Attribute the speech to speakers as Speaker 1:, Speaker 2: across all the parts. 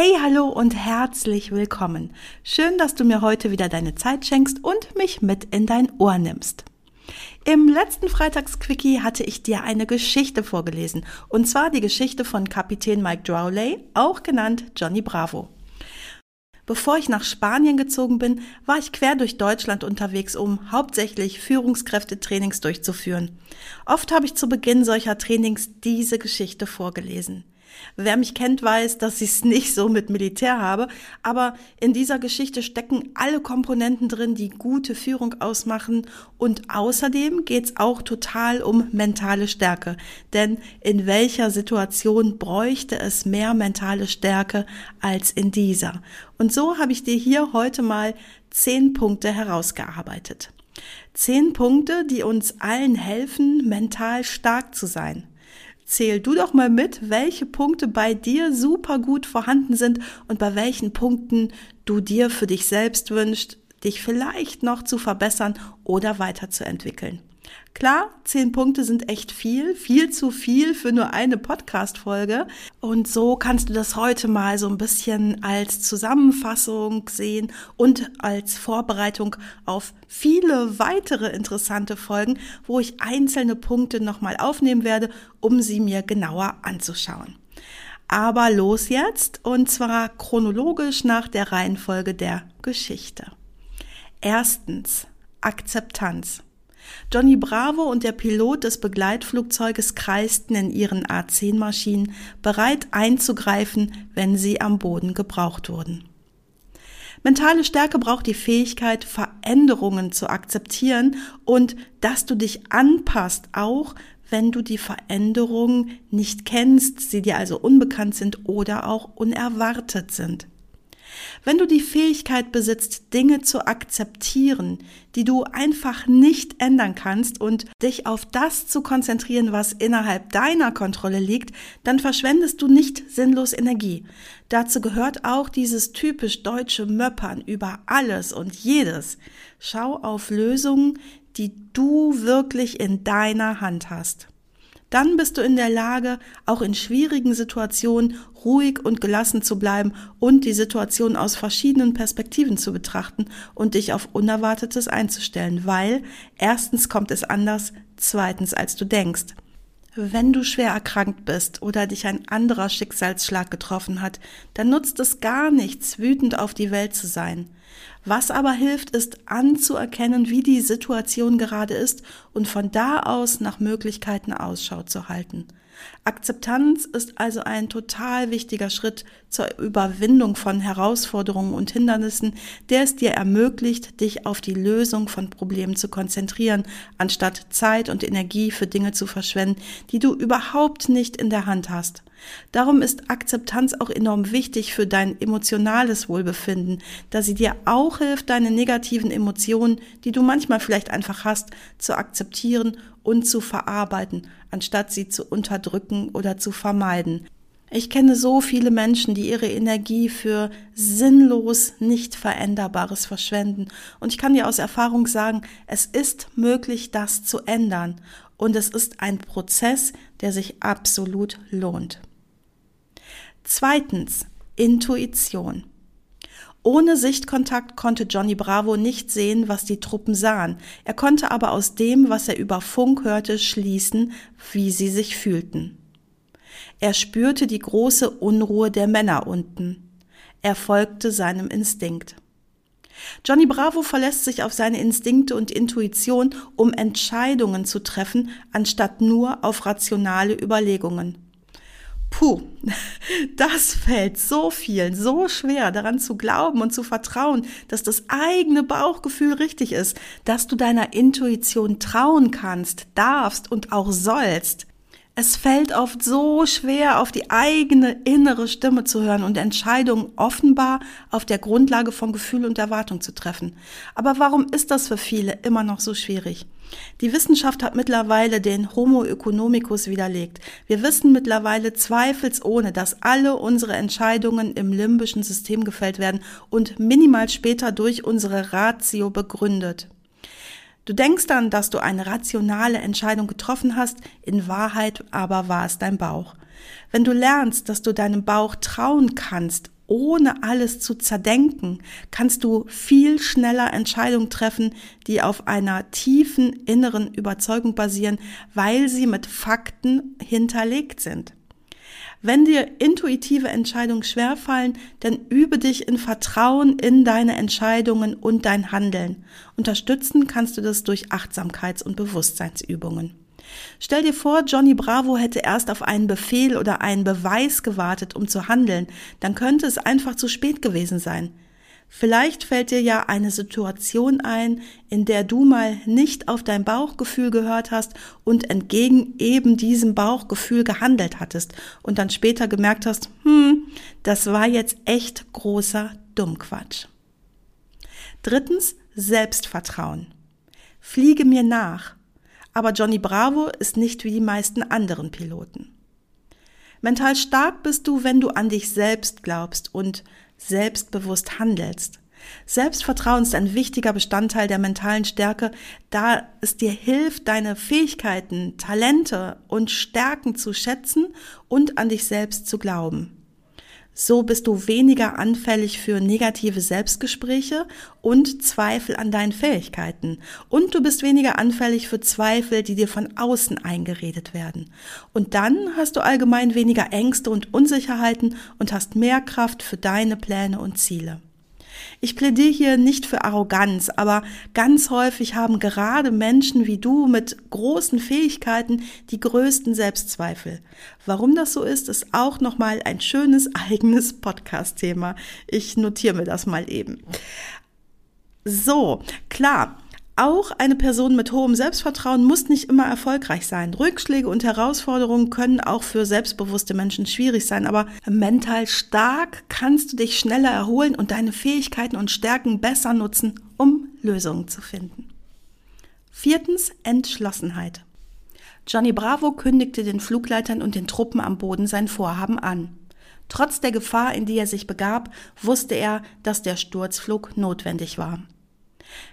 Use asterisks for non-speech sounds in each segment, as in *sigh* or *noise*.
Speaker 1: Hey, hallo und herzlich willkommen. Schön, dass du mir heute wieder deine Zeit schenkst und mich mit in dein Ohr nimmst. Im letzten Freitagsquickie hatte ich dir eine Geschichte vorgelesen, und zwar die Geschichte von Kapitän Mike Drowley, auch genannt Johnny Bravo. Bevor ich nach Spanien gezogen bin, war ich quer durch Deutschland unterwegs, um hauptsächlich Führungskräftetrainings durchzuführen. Oft habe ich zu Beginn solcher Trainings diese Geschichte vorgelesen. Wer mich kennt, weiß, dass ich es *laughs* nicht so mit Militär habe, aber in dieser Geschichte stecken alle Komponenten drin, die gute Führung ausmachen und außerdem geht es auch total um mentale Stärke. Denn in welcher Situation bräuchte es mehr mentale Stärke als in dieser? Und so habe ich dir hier heute mal zehn Punkte herausgearbeitet. Zehn Punkte, die uns allen helfen, mental stark zu sein. Zähl du doch mal mit, welche Punkte bei dir super gut vorhanden sind und bei welchen Punkten du dir für dich selbst wünschst, dich vielleicht noch zu verbessern oder weiterzuentwickeln. Klar, zehn Punkte sind echt viel, viel zu viel für nur eine Podcast-Folge. Und so kannst du das heute mal so ein bisschen als Zusammenfassung sehen und als Vorbereitung auf viele weitere interessante Folgen, wo ich einzelne Punkte nochmal aufnehmen werde, um sie mir genauer anzuschauen. Aber los jetzt, und zwar chronologisch nach der Reihenfolge der Geschichte. Erstens, Akzeptanz. Johnny Bravo und der Pilot des Begleitflugzeuges kreisten in ihren A-10-Maschinen, bereit einzugreifen, wenn sie am Boden gebraucht wurden. Mentale Stärke braucht die Fähigkeit, Veränderungen zu akzeptieren und dass du dich anpasst, auch wenn du die Veränderungen nicht kennst, sie dir also unbekannt sind oder auch unerwartet sind. Wenn du die Fähigkeit besitzt, Dinge zu akzeptieren, die du einfach nicht ändern kannst und dich auf das zu konzentrieren, was innerhalb deiner Kontrolle liegt, dann verschwendest du nicht sinnlos Energie. Dazu gehört auch dieses typisch deutsche Möppern über alles und jedes. Schau auf Lösungen, die du wirklich in deiner Hand hast. Dann bist du in der Lage, auch in schwierigen Situationen ruhig und gelassen zu bleiben und die Situation aus verschiedenen Perspektiven zu betrachten und dich auf Unerwartetes einzustellen, weil erstens kommt es anders, zweitens als du denkst. Wenn du schwer erkrankt bist oder dich ein anderer Schicksalsschlag getroffen hat, dann nutzt es gar nichts, wütend auf die Welt zu sein. Was aber hilft, ist anzuerkennen, wie die Situation gerade ist und von da aus nach Möglichkeiten Ausschau zu halten. Akzeptanz ist also ein total wichtiger Schritt zur Überwindung von Herausforderungen und Hindernissen, der es dir ermöglicht, dich auf die Lösung von Problemen zu konzentrieren, anstatt Zeit und Energie für Dinge zu verschwenden, die du überhaupt nicht in der Hand hast. Darum ist Akzeptanz auch enorm wichtig für dein emotionales Wohlbefinden, da sie dir auch hilft, deine negativen Emotionen, die du manchmal vielleicht einfach hast, zu akzeptieren und zu verarbeiten, anstatt sie zu unterdrücken oder zu vermeiden. Ich kenne so viele Menschen, die ihre Energie für sinnlos nicht veränderbares verschwenden. Und ich kann dir aus Erfahrung sagen, es ist möglich, das zu ändern. Und es ist ein Prozess, der sich absolut lohnt. Zweitens, Intuition. Ohne Sichtkontakt konnte Johnny Bravo nicht sehen, was die Truppen sahen. Er konnte aber aus dem, was er über Funk hörte, schließen, wie sie sich fühlten. Er spürte die große Unruhe der Männer unten. Er folgte seinem Instinkt. Johnny Bravo verlässt sich auf seine Instinkte und Intuition, um Entscheidungen zu treffen, anstatt nur auf rationale Überlegungen. Puh, *laughs* das fällt so vielen so schwer, daran zu glauben und zu vertrauen, dass das eigene Bauchgefühl richtig ist, dass du deiner Intuition trauen kannst, darfst und auch sollst. Es fällt oft so schwer, auf die eigene innere Stimme zu hören und Entscheidungen offenbar auf der Grundlage von Gefühl und Erwartung zu treffen. Aber warum ist das für viele immer noch so schwierig? Die Wissenschaft hat mittlerweile den Homo economicus widerlegt. Wir wissen mittlerweile zweifelsohne, dass alle unsere Entscheidungen im limbischen System gefällt werden und minimal später durch unsere Ratio begründet. Du denkst dann, dass du eine rationale Entscheidung getroffen hast, in Wahrheit aber war es dein Bauch. Wenn du lernst, dass du deinem Bauch trauen kannst, ohne alles zu zerdenken, kannst du viel schneller Entscheidungen treffen, die auf einer tiefen inneren Überzeugung basieren, weil sie mit Fakten hinterlegt sind. Wenn dir intuitive Entscheidungen schwerfallen, dann übe dich in Vertrauen in deine Entscheidungen und dein Handeln. Unterstützen kannst du das durch Achtsamkeits- und Bewusstseinsübungen. Stell dir vor, Johnny Bravo hätte erst auf einen Befehl oder einen Beweis gewartet, um zu handeln, dann könnte es einfach zu spät gewesen sein. Vielleicht fällt dir ja eine Situation ein, in der du mal nicht auf dein Bauchgefühl gehört hast und entgegen eben diesem Bauchgefühl gehandelt hattest und dann später gemerkt hast, hm, das war jetzt echt großer Dummquatsch. Drittens, Selbstvertrauen. Fliege mir nach. Aber Johnny Bravo ist nicht wie die meisten anderen Piloten. Mental stark bist du, wenn du an dich selbst glaubst und selbstbewusst handelst. Selbstvertrauen ist ein wichtiger Bestandteil der mentalen Stärke, da es dir hilft, deine Fähigkeiten, Talente und Stärken zu schätzen und an dich selbst zu glauben. So bist du weniger anfällig für negative Selbstgespräche und Zweifel an deinen Fähigkeiten. Und du bist weniger anfällig für Zweifel, die dir von außen eingeredet werden. Und dann hast du allgemein weniger Ängste und Unsicherheiten und hast mehr Kraft für deine Pläne und Ziele. Ich plädiere hier nicht für Arroganz, aber ganz häufig haben gerade Menschen wie du mit großen Fähigkeiten die größten Selbstzweifel. Warum das so ist, ist auch nochmal ein schönes *laughs* eigenes Podcast-Thema. Ich notiere mir das mal eben. So, klar. Auch eine Person mit hohem Selbstvertrauen muss nicht immer erfolgreich sein. Rückschläge und Herausforderungen können auch für selbstbewusste Menschen schwierig sein, aber mental stark kannst du dich schneller erholen und deine Fähigkeiten und Stärken besser nutzen, um Lösungen zu finden. Viertens Entschlossenheit. Johnny Bravo kündigte den Flugleitern und den Truppen am Boden sein Vorhaben an. Trotz der Gefahr, in die er sich begab, wusste er, dass der Sturzflug notwendig war.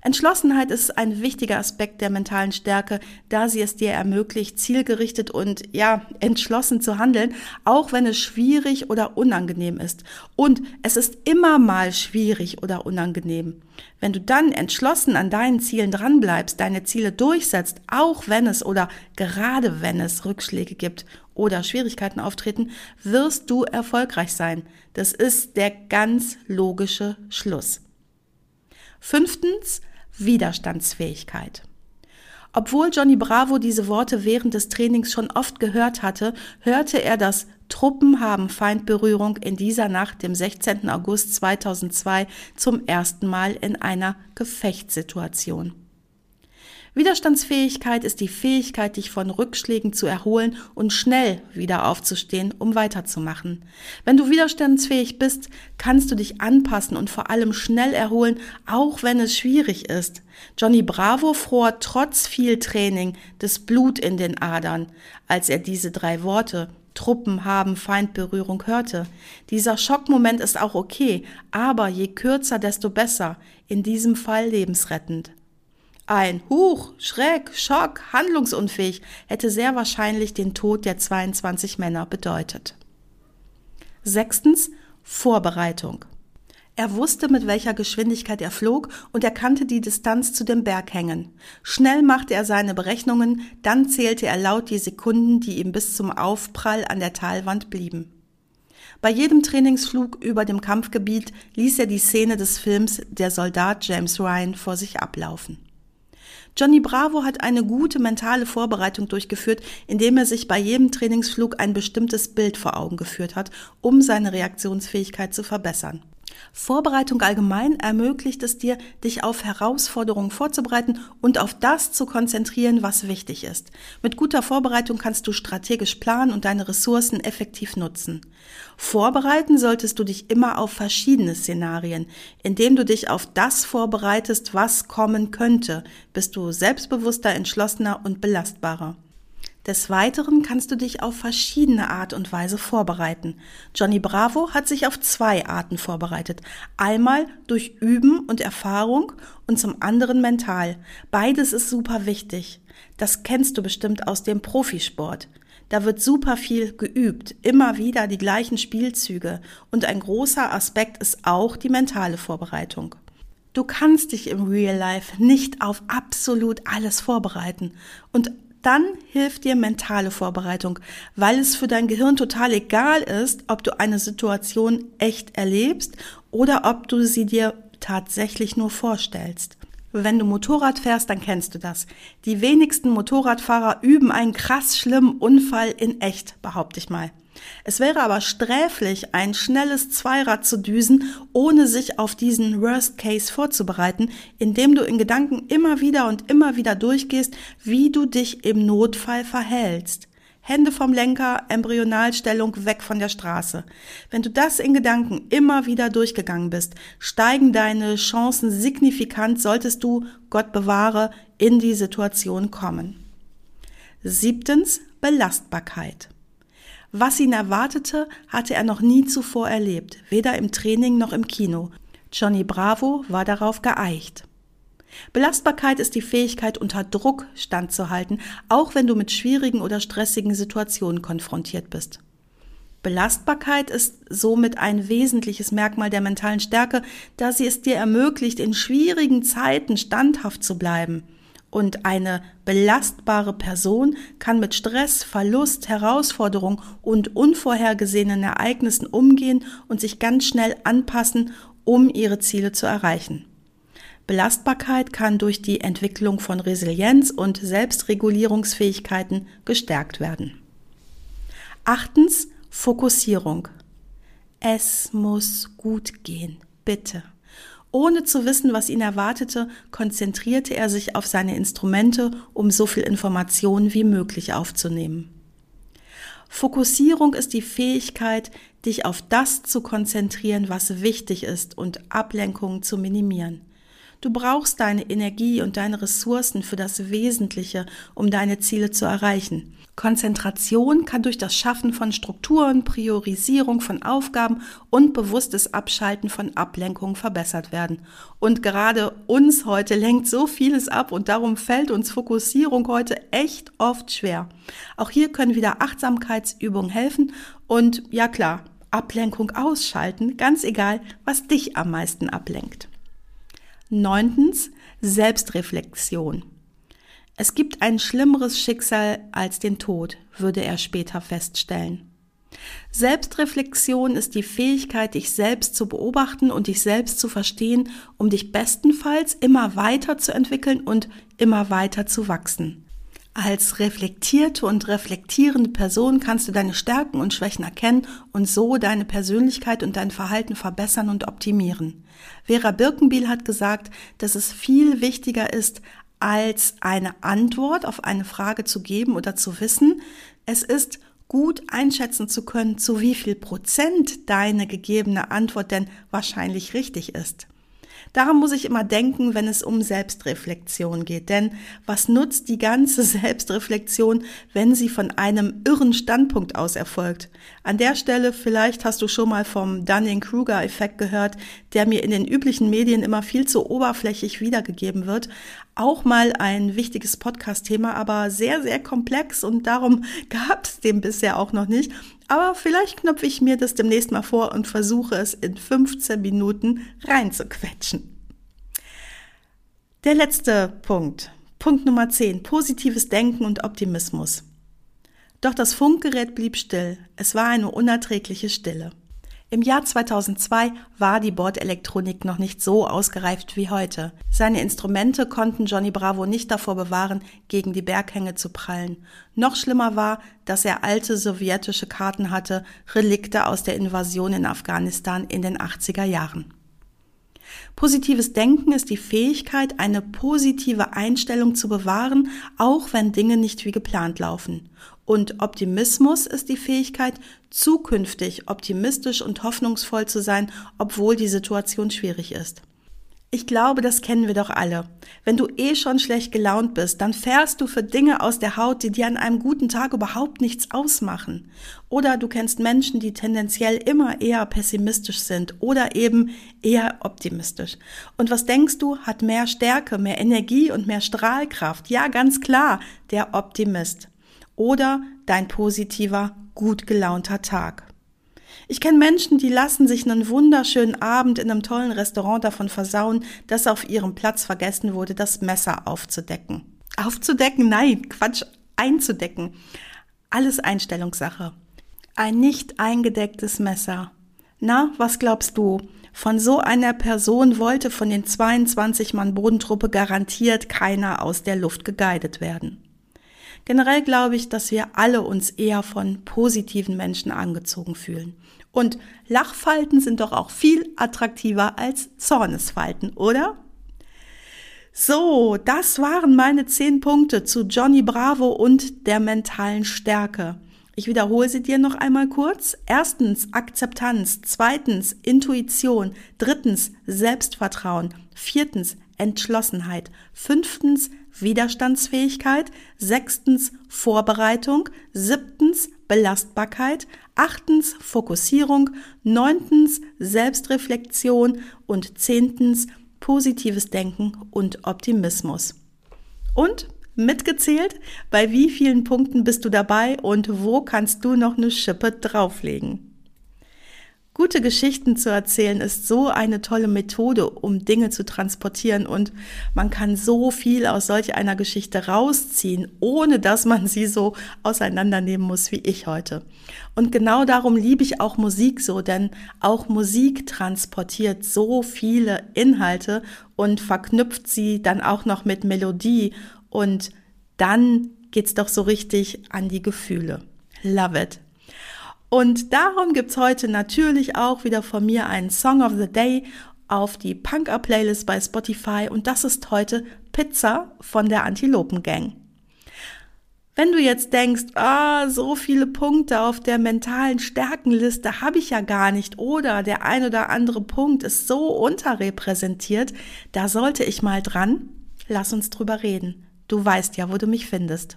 Speaker 1: Entschlossenheit ist ein wichtiger Aspekt der mentalen Stärke, da sie es dir ermöglicht, zielgerichtet und ja, entschlossen zu handeln, auch wenn es schwierig oder unangenehm ist. Und es ist immer mal schwierig oder unangenehm. Wenn du dann entschlossen an deinen Zielen dranbleibst, deine Ziele durchsetzt, auch wenn es oder gerade wenn es Rückschläge gibt oder Schwierigkeiten auftreten, wirst du erfolgreich sein. Das ist der ganz logische Schluss. Fünftens, Widerstandsfähigkeit. Obwohl Johnny Bravo diese Worte während des Trainings schon oft gehört hatte, hörte er das Truppen haben Feindberührung in dieser Nacht, dem 16. August 2002, zum ersten Mal in einer Gefechtssituation. Widerstandsfähigkeit ist die Fähigkeit, dich von Rückschlägen zu erholen und schnell wieder aufzustehen, um weiterzumachen. Wenn du widerstandsfähig bist, kannst du dich anpassen und vor allem schnell erholen, auch wenn es schwierig ist. Johnny Bravo fror trotz viel Training das Blut in den Adern, als er diese drei Worte Truppen haben Feindberührung hörte. Dieser Schockmoment ist auch okay, aber je kürzer, desto besser, in diesem Fall lebensrettend. Ein Huch, Schreck, Schock, handlungsunfähig hätte sehr wahrscheinlich den Tod der 22 Männer bedeutet. Sechstens Vorbereitung. Er wusste, mit welcher Geschwindigkeit er flog und er kannte die Distanz zu den Berghängen. Schnell machte er seine Berechnungen, dann zählte er laut die Sekunden, die ihm bis zum Aufprall an der Talwand blieben. Bei jedem Trainingsflug über dem Kampfgebiet ließ er die Szene des Films Der Soldat James Ryan vor sich ablaufen. Johnny Bravo hat eine gute mentale Vorbereitung durchgeführt, indem er sich bei jedem Trainingsflug ein bestimmtes Bild vor Augen geführt hat, um seine Reaktionsfähigkeit zu verbessern. Vorbereitung allgemein ermöglicht es dir, dich auf Herausforderungen vorzubereiten und auf das zu konzentrieren, was wichtig ist. Mit guter Vorbereitung kannst du strategisch planen und deine Ressourcen effektiv nutzen. Vorbereiten solltest du dich immer auf verschiedene Szenarien. Indem du dich auf das vorbereitest, was kommen könnte, bist du selbstbewusster, entschlossener und belastbarer. Des Weiteren kannst du dich auf verschiedene Art und Weise vorbereiten. Johnny Bravo hat sich auf zwei Arten vorbereitet. Einmal durch Üben und Erfahrung und zum anderen mental. Beides ist super wichtig. Das kennst du bestimmt aus dem Profisport. Da wird super viel geübt, immer wieder die gleichen Spielzüge. Und ein großer Aspekt ist auch die mentale Vorbereitung. Du kannst dich im Real Life nicht auf absolut alles vorbereiten. Und dann hilft dir mentale Vorbereitung, weil es für dein Gehirn total egal ist, ob du eine Situation echt erlebst oder ob du sie dir tatsächlich nur vorstellst. Wenn du Motorrad fährst, dann kennst du das. Die wenigsten Motorradfahrer üben einen krass schlimmen Unfall in echt, behaupte ich mal. Es wäre aber sträflich, ein schnelles Zweirad zu düsen, ohne sich auf diesen Worst Case vorzubereiten, indem du in Gedanken immer wieder und immer wieder durchgehst, wie du dich im Notfall verhältst. Hände vom Lenker, Embryonalstellung weg von der Straße. Wenn du das in Gedanken immer wieder durchgegangen bist, steigen deine Chancen signifikant, solltest du, Gott bewahre, in die Situation kommen. Siebtens, Belastbarkeit. Was ihn erwartete, hatte er noch nie zuvor erlebt, weder im Training noch im Kino. Johnny Bravo war darauf geeicht. Belastbarkeit ist die Fähigkeit, unter Druck standzuhalten, auch wenn du mit schwierigen oder stressigen Situationen konfrontiert bist. Belastbarkeit ist somit ein wesentliches Merkmal der mentalen Stärke, da sie es dir ermöglicht, in schwierigen Zeiten standhaft zu bleiben. Und eine belastbare Person kann mit Stress, Verlust, Herausforderung und unvorhergesehenen Ereignissen umgehen und sich ganz schnell anpassen, um ihre Ziele zu erreichen. Belastbarkeit kann durch die Entwicklung von Resilienz und Selbstregulierungsfähigkeiten gestärkt werden. Achtens, Fokussierung. Es muss gut gehen, bitte. Ohne zu wissen, was ihn erwartete, konzentrierte er sich auf seine Instrumente, um so viel Information wie möglich aufzunehmen. Fokussierung ist die Fähigkeit, dich auf das zu konzentrieren, was wichtig ist und Ablenkungen zu minimieren. Du brauchst deine Energie und deine Ressourcen für das Wesentliche, um deine Ziele zu erreichen. Konzentration kann durch das Schaffen von Strukturen, Priorisierung von Aufgaben und bewusstes Abschalten von Ablenkungen verbessert werden. Und gerade uns heute lenkt so vieles ab und darum fällt uns Fokussierung heute echt oft schwer. Auch hier können wieder Achtsamkeitsübungen helfen und ja klar, Ablenkung ausschalten, ganz egal, was dich am meisten ablenkt. Neuntens, Selbstreflexion. Es gibt ein schlimmeres Schicksal als den Tod, würde er später feststellen. Selbstreflexion ist die Fähigkeit, dich selbst zu beobachten und dich selbst zu verstehen, um dich bestenfalls immer weiter zu entwickeln und immer weiter zu wachsen. Als reflektierte und reflektierende Person kannst du deine Stärken und Schwächen erkennen und so deine Persönlichkeit und dein Verhalten verbessern und optimieren. Vera Birkenbiel hat gesagt, dass es viel wichtiger ist, als eine Antwort auf eine Frage zu geben oder zu wissen. Es ist gut einschätzen zu können, zu wie viel Prozent deine gegebene Antwort denn wahrscheinlich richtig ist. Daran muss ich immer denken, wenn es um Selbstreflexion geht. Denn was nutzt die ganze *laughs* Selbstreflexion, wenn sie von einem irren Standpunkt aus erfolgt? An der Stelle, vielleicht hast du schon mal vom Dunning-Kruger-Effekt gehört, der mir in den üblichen Medien immer viel zu oberflächlich wiedergegeben wird. Auch mal ein wichtiges Podcast-Thema, aber sehr, sehr komplex und darum *laughs* gab es den bisher auch noch nicht. Aber vielleicht knöpfe ich mir das demnächst mal vor und versuche es in 15 Minuten reinzuquetschen. Der letzte Punkt. Punkt Nummer 10. Positives Denken und Optimismus. Doch das Funkgerät blieb still. Es war eine unerträgliche Stille. Im Jahr 2002 war die Bordelektronik noch nicht so ausgereift wie heute. Seine Instrumente konnten Johnny Bravo nicht davor bewahren, gegen die Berghänge zu prallen. Noch schlimmer war, dass er alte sowjetische Karten hatte, Relikte aus der Invasion in Afghanistan in den 80er Jahren. Positives Denken ist die Fähigkeit, eine positive Einstellung zu bewahren, auch wenn Dinge nicht wie geplant laufen. Und Optimismus ist die Fähigkeit, zukünftig optimistisch und hoffnungsvoll zu sein, obwohl die Situation schwierig ist. Ich glaube, das kennen wir doch alle. Wenn du eh schon schlecht gelaunt bist, dann fährst du für Dinge aus der Haut, die dir an einem guten Tag überhaupt nichts ausmachen. Oder du kennst Menschen, die tendenziell immer eher pessimistisch sind oder eben eher optimistisch. Und was denkst du, hat mehr Stärke, mehr Energie und mehr Strahlkraft? Ja, ganz klar, der Optimist. Oder dein positiver, gut gelaunter Tag. Ich kenne Menschen, die lassen sich einen wunderschönen Abend in einem tollen Restaurant davon versauen, dass auf ihrem Platz vergessen wurde, das Messer aufzudecken. Aufzudecken? Nein, Quatsch, einzudecken. Alles Einstellungssache. Ein nicht eingedecktes Messer. Na, was glaubst du? Von so einer Person wollte von den 22 Mann Bodentruppe garantiert keiner aus der Luft geguidet werden. Generell glaube ich, dass wir alle uns eher von positiven Menschen angezogen fühlen. Und Lachfalten sind doch auch viel attraktiver als Zornesfalten, oder? So, das waren meine zehn Punkte zu Johnny Bravo und der mentalen Stärke. Ich wiederhole sie dir noch einmal kurz. Erstens Akzeptanz, zweitens Intuition, drittens Selbstvertrauen, viertens Entschlossenheit, fünftens Widerstandsfähigkeit, sechstens Vorbereitung, siebtens Belastbarkeit, achtens Fokussierung, neuntens Selbstreflexion und zehntens positives Denken und Optimismus. Und mitgezählt, bei wie vielen Punkten bist du dabei und wo kannst du noch eine Schippe drauflegen? Gute Geschichten zu erzählen ist so eine tolle Methode, um Dinge zu transportieren und man kann so viel aus solch einer Geschichte rausziehen, ohne dass man sie so auseinandernehmen muss wie ich heute. Und genau darum liebe ich auch Musik so, denn auch Musik transportiert so viele Inhalte und verknüpft sie dann auch noch mit Melodie und dann geht's doch so richtig an die Gefühle. Love it. Und darum gibt's heute natürlich auch wieder von mir einen Song of the Day auf die Punk-Up-Playlist bei Spotify und das ist heute Pizza von der Antilopen Gang. Wenn du jetzt denkst, ah, so viele Punkte auf der mentalen Stärkenliste habe ich ja gar nicht oder der ein oder andere Punkt ist so unterrepräsentiert, da sollte ich mal dran. Lass uns drüber reden. Du weißt ja, wo du mich findest.